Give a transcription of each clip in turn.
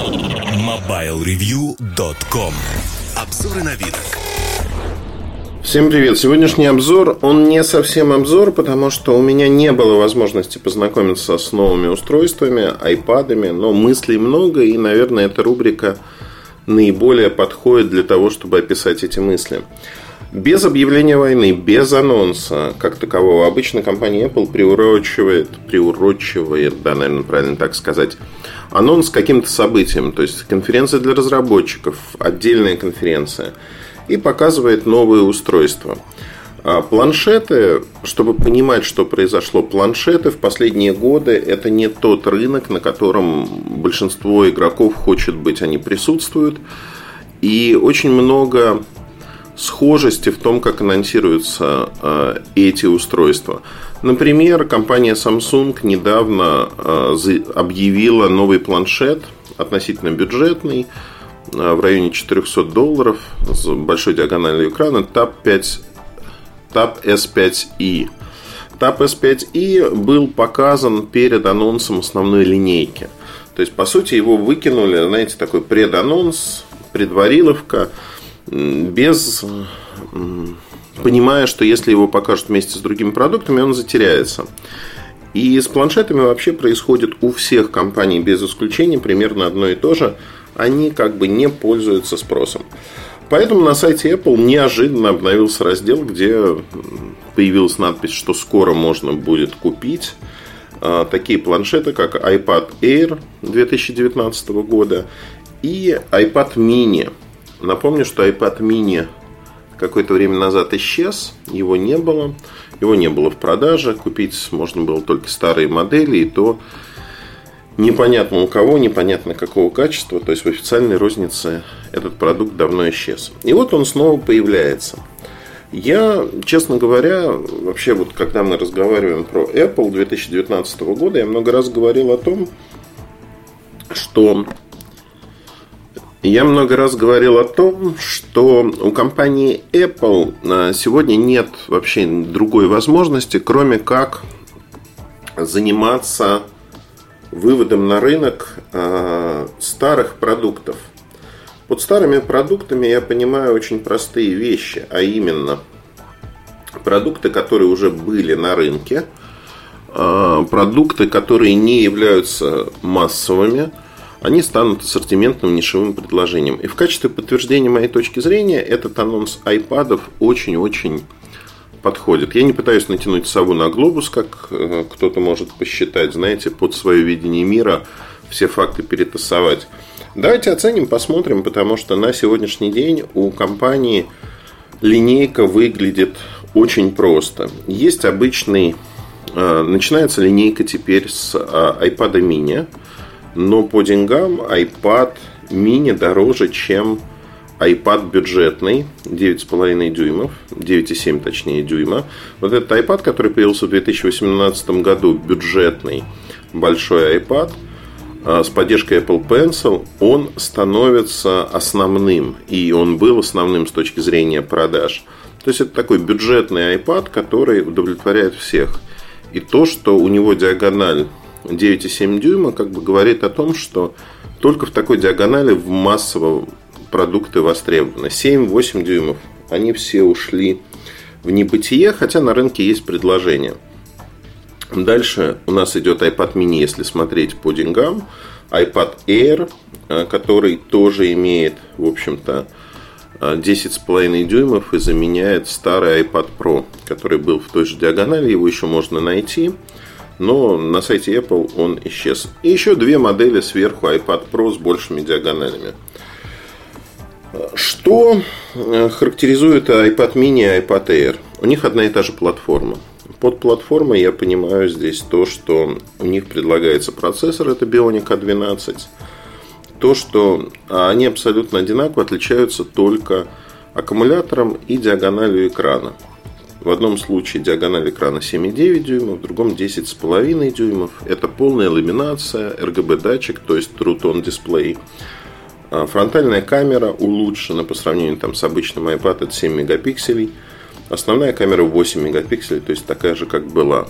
MobileReview.com Обзоры на вид. Всем привет! Сегодняшний обзор, он не совсем обзор, потому что у меня не было возможности познакомиться с новыми устройствами, айпадами, но мыслей много, и, наверное, эта рубрика наиболее подходит для того, чтобы описать эти мысли. Без объявления войны, без анонса. Как такового, обычно компания Apple приурочивает, приурочивает, да, наверное, правильно так сказать, анонс каким-то событием, то есть конференция для разработчиков, отдельная конференция, и показывает новые устройства. А планшеты, чтобы понимать, что произошло, планшеты в последние годы это не тот рынок, на котором большинство игроков хочет быть, они присутствуют. И очень много схожести в том, как анонсируются э, эти устройства. Например, компания Samsung недавно э, объявила новый планшет, относительно бюджетный, э, в районе 400 долларов, с большой диагональю экрана, Tab, 5, Tab S5i. Tab S5i был показан перед анонсом основной линейки. То есть, по сути, его выкинули, знаете, такой преданонс, предвариловка – без понимая, что если его покажут вместе с другими продуктами, он затеряется. И с планшетами вообще происходит у всех компаний без исключения примерно одно и то же. Они как бы не пользуются спросом. Поэтому на сайте Apple неожиданно обновился раздел, где появилась надпись, что скоро можно будет купить а, такие планшеты, как iPad Air 2019 года и iPad mini Напомню, что iPad mini какое-то время назад исчез, его не было, его не было в продаже, купить можно было только старые модели, и то непонятно у кого, непонятно какого качества, то есть в официальной рознице этот продукт давно исчез. И вот он снова появляется. Я, честно говоря, вообще вот когда мы разговариваем про Apple 2019 года, я много раз говорил о том, что я много раз говорил о том, что у компании Apple а, сегодня нет вообще другой возможности, кроме как заниматься выводом на рынок а, старых продуктов. Под старыми продуктами я понимаю очень простые вещи, а именно продукты, которые уже были на рынке, а, продукты, которые не являются массовыми – они станут ассортиментным нишевым предложением. И в качестве подтверждения моей точки зрения этот анонс айпадов очень-очень подходит. Я не пытаюсь натянуть сову на глобус, как э, кто-то может посчитать, знаете, под свое видение мира все факты перетасовать. Давайте оценим, посмотрим, потому что на сегодняшний день у компании линейка выглядит очень просто. Есть обычный... Э, начинается линейка теперь с iPad mini – но по деньгам iPad mini дороже, чем iPad бюджетный 9,5 дюймов, 9,7 точнее дюйма. Вот этот iPad, который появился в 2018 году, бюджетный большой iPad а, с поддержкой Apple Pencil, он становится основным. И он был основным с точки зрения продаж. То есть это такой бюджетный iPad, который удовлетворяет всех. И то, что у него диагональ 9,7 дюйма как бы говорит о том, что только в такой диагонали в массово продукты востребованы. 7-8 дюймов. Они все ушли в небытие, хотя на рынке есть предложение. Дальше у нас идет iPad mini, если смотреть по деньгам. iPad Air, э, который тоже имеет, в общем-то, 10,5 дюймов и заменяет старый iPad Pro, который был в той же диагонали, его еще можно найти но на сайте Apple он исчез. И еще две модели сверху iPad Pro с большими диагоналями. Что э, характеризует iPad mini и iPad Air? У них одна и та же платформа. Под платформой я понимаю здесь то, что у них предлагается процессор, это Bionic A12. То, что они абсолютно одинаково отличаются только аккумулятором и диагональю экрана. В одном случае диагональ экрана 7,9 дюймов, в другом 10,5 дюймов. Это полная ламинация, RGB-датчик, то есть True Tone дисплей. Фронтальная камера улучшена по сравнению там, с обычным iPad, это 7 мегапикселей. Основная камера 8 мегапикселей, то есть такая же, как была.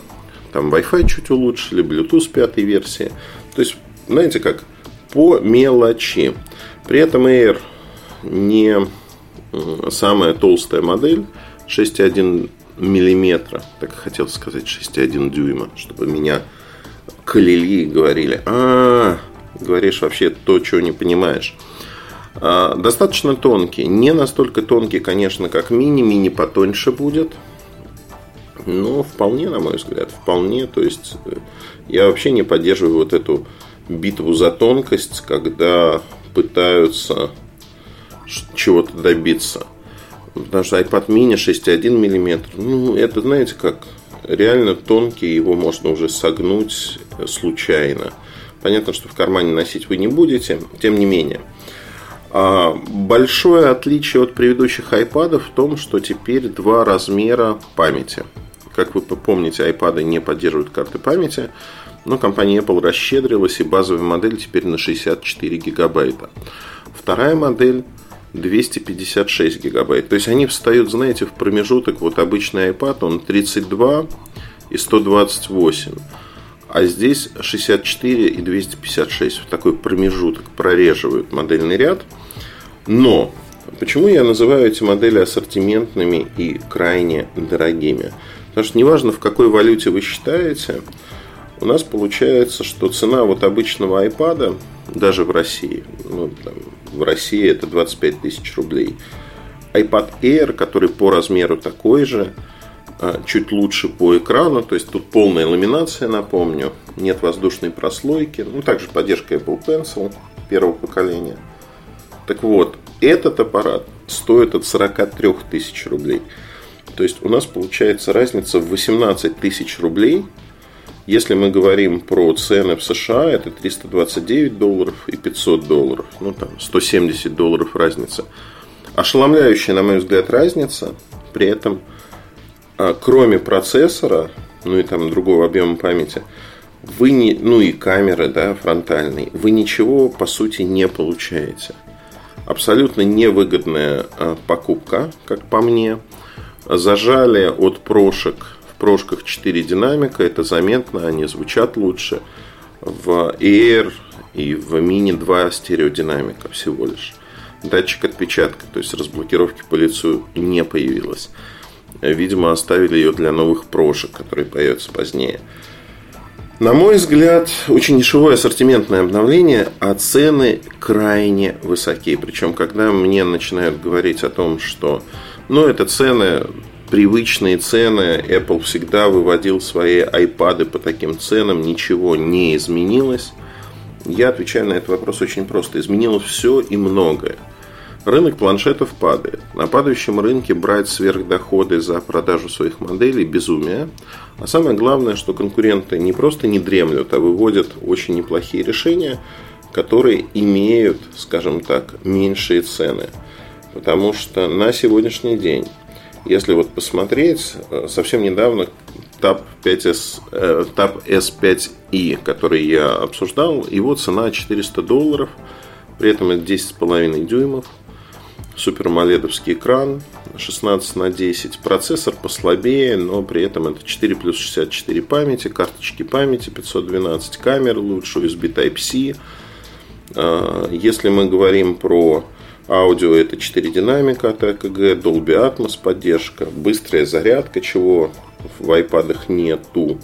Там Wi-Fi чуть улучшили, Bluetooth 5 версии. То есть, знаете как, по мелочи. При этом Air не самая толстая модель, 6,1 миллиметра, так хотел сказать 6,1 дюйма, чтобы меня кляли и говорили, а, говоришь вообще то, чего не понимаешь. А, достаточно тонкий, не настолько тонкий, конечно, как мини, мини потоньше будет, но вполне, на мой взгляд, вполне, то есть э, я вообще не поддерживаю вот эту битву за тонкость, когда пытаются чего-то добиться. Потому что iPad mini 6,1 мм, ну, это, знаете, как реально тонкий, его можно уже согнуть случайно. Понятно, что в кармане носить вы не будете, тем не менее. А большое отличие от предыдущих iPad в том, что теперь два размера памяти. Как вы помните, iPad не поддерживают карты памяти, но компания Apple расщедрилась, и базовая модель теперь на 64 гигабайта. Вторая модель 256 гигабайт. То есть они встают, знаете, в промежуток. Вот обычный iPad, он 32 и 128. А здесь 64 и 256. В такой промежуток прореживают модельный ряд. Но почему я называю эти модели ассортиментными и крайне дорогими? Потому что неважно, в какой валюте вы считаете, у нас получается, что цена вот обычного iPad, даже в России, ну, там, в России это 25 тысяч рублей. iPad Air, который по размеру такой же, а, чуть лучше по экрану, то есть тут полная ламинация, напомню, нет воздушной прослойки, ну также поддержка Apple Pencil первого поколения. Так вот, этот аппарат стоит от 43 тысяч рублей. То есть у нас получается разница в 18 тысяч рублей – если мы говорим про цены в США, это 329 долларов и 500 долларов. Ну, там, 170 долларов разница. Ошеломляющая, на мой взгляд, разница. При этом, а, кроме процессора, ну и там другого объема памяти, вы не, ну и камеры, да, фронтальной, вы ничего по сути не получаете. Абсолютно невыгодная а, покупка, как по мне. Зажали от прошек прошках 4 динамика, это заметно, они звучат лучше. В Air и в Mini 2 стереодинамика всего лишь. Датчик отпечатка, то есть разблокировки по лицу не появилось. Видимо, оставили ее для новых прошек, которые появятся позднее. На мой взгляд, очень дешевое ассортиментное обновление, а цены крайне высокие. Причем, когда мне начинают говорить о том, что ну, это цены привычные цены. Apple всегда выводил свои iPad по таким ценам, ничего не изменилось. Я отвечаю на этот вопрос очень просто. Изменилось все и многое. Рынок планшетов падает. На падающем рынке брать сверхдоходы за продажу своих моделей – безумие. А самое главное, что конкуренты не просто не дремлют, а выводят очень неплохие решения, которые имеют, скажем так, меньшие цены. Потому что на сегодняшний день если вот посмотреть, э, совсем недавно Tab, 5S, э, Tab S5i, который я обсуждал, его цена 400 долларов, при этом это 10,5 дюймов, супер маледовский экран 16 на 10, процессор послабее, но при этом это 4 плюс 64 памяти, карточки памяти 512 камер лучше, USB Type-C. Э, если мы говорим про Аудио это 4 динамика от EKG, Dolby Atmos поддержка, быстрая зарядка, чего в iPad нету.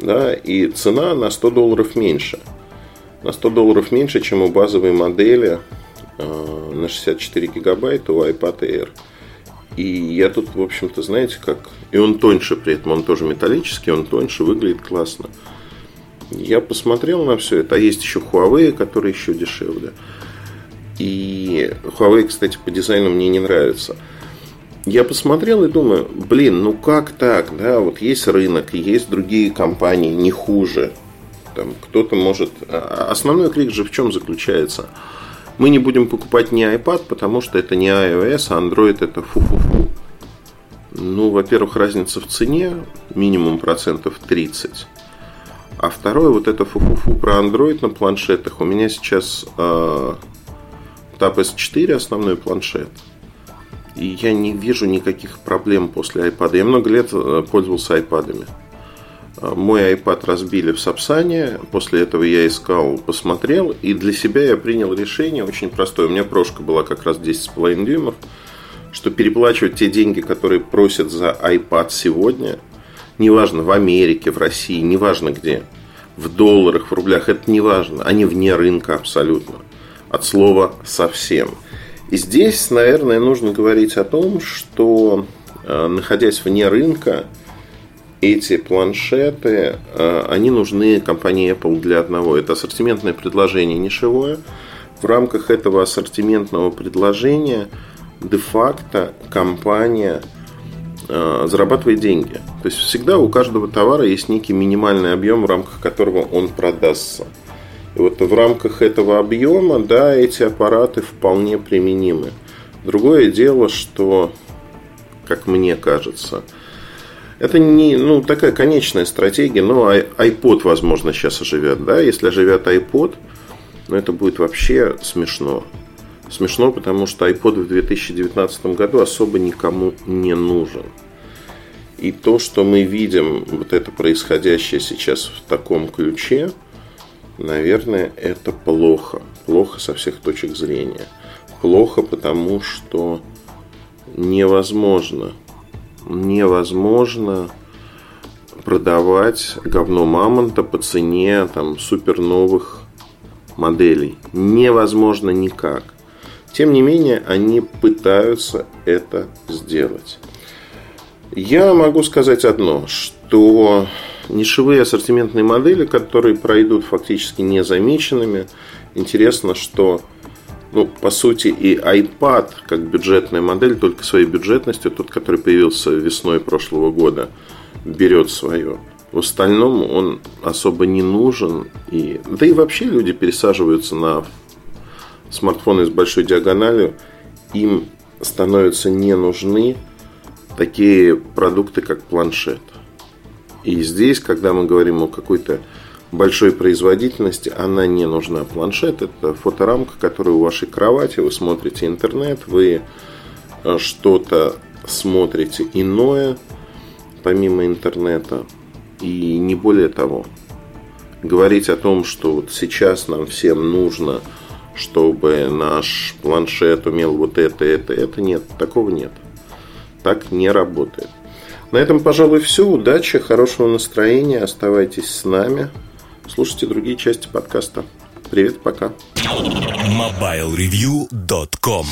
Да, и цена на 100 долларов меньше. На 100 долларов меньше, чем у базовой модели э, на 64 гигабайта у iPad Air. И я тут, в общем-то, знаете, как... И он тоньше при этом, он тоже металлический, он тоньше, выглядит классно. Я посмотрел на все это. А есть еще Huawei, которые еще дешевле. И Huawei, кстати, по дизайну мне не нравится. Я посмотрел и думаю, блин, ну как так, да, вот есть рынок, есть другие компании, не хуже. Там кто-то может... А, основной крик же в чем заключается? Мы не будем покупать не iPad, потому что это не iOS, а Android это фу-фу-фу. Ну, во-первых, разница в цене минимум процентов 30. А второе, вот это фу-фу-фу про Android на планшетах. У меня сейчас э, Tab S4 основной планшет. И я не вижу никаких проблем после iPad. Я много лет э, пользовался iPad. Мой iPad разбили в Сапсане. После этого я искал, посмотрел. И для себя я принял решение очень простое. У меня прошка была как раз 10,5 дюймов. Что переплачивать те деньги, которые просят за iPad сегодня, неважно, в Америке, в России, неважно где, в долларах, в рублях, это не важно. Они вне рынка абсолютно. От слова совсем. И здесь, наверное, нужно говорить о том, что э, находясь вне рынка, эти планшеты, э, они нужны компании Apple для одного. Это ассортиментное предложение нишевое. В рамках этого ассортиментного предложения де-факто компания э, зарабатывает деньги. То есть всегда у каждого товара есть некий минимальный объем, в рамках которого он продастся. И вот в рамках этого объема, да, эти аппараты вполне применимы. Другое дело, что, как мне кажется, это не ну, такая конечная стратегия, но iPod, возможно, сейчас оживет. Да? Если оживет iPod, ну, это будет вообще смешно. Смешно, потому что iPod в 2019 году особо никому не нужен. И то, что мы видим, вот это происходящее сейчас в таком ключе, наверное, это плохо. Плохо со всех точек зрения. Плохо, потому что невозможно невозможно продавать говно мамонта по цене там, супер новых моделей. Невозможно никак. Тем не менее, они пытаются это сделать. Я могу сказать одно, что нишевые ассортиментные модели, которые пройдут фактически незамеченными, интересно, что ну, по сути, и iPad как бюджетная модель, только своей бюджетностью, тот, который появился весной прошлого года, берет свое. В остальном он особо не нужен. И... Да и вообще люди пересаживаются на смартфоны с большой диагональю. Им становятся не нужны такие продукты, как планшет. И здесь, когда мы говорим о какой-то большой производительности, она не нужна. Планшет – это фоторамка, которая у вашей кровати, вы смотрите интернет, вы э, что-то смотрите иное, помимо интернета, и не более того. Говорить о том, что вот сейчас нам всем нужно, чтобы наш планшет умел вот это, это, это, нет, такого нет. Так не работает. На этом, пожалуй, все. Удачи, хорошего настроения. Оставайтесь с нами. Слушайте другие части подкаста. Привет, пока. MobileReview.com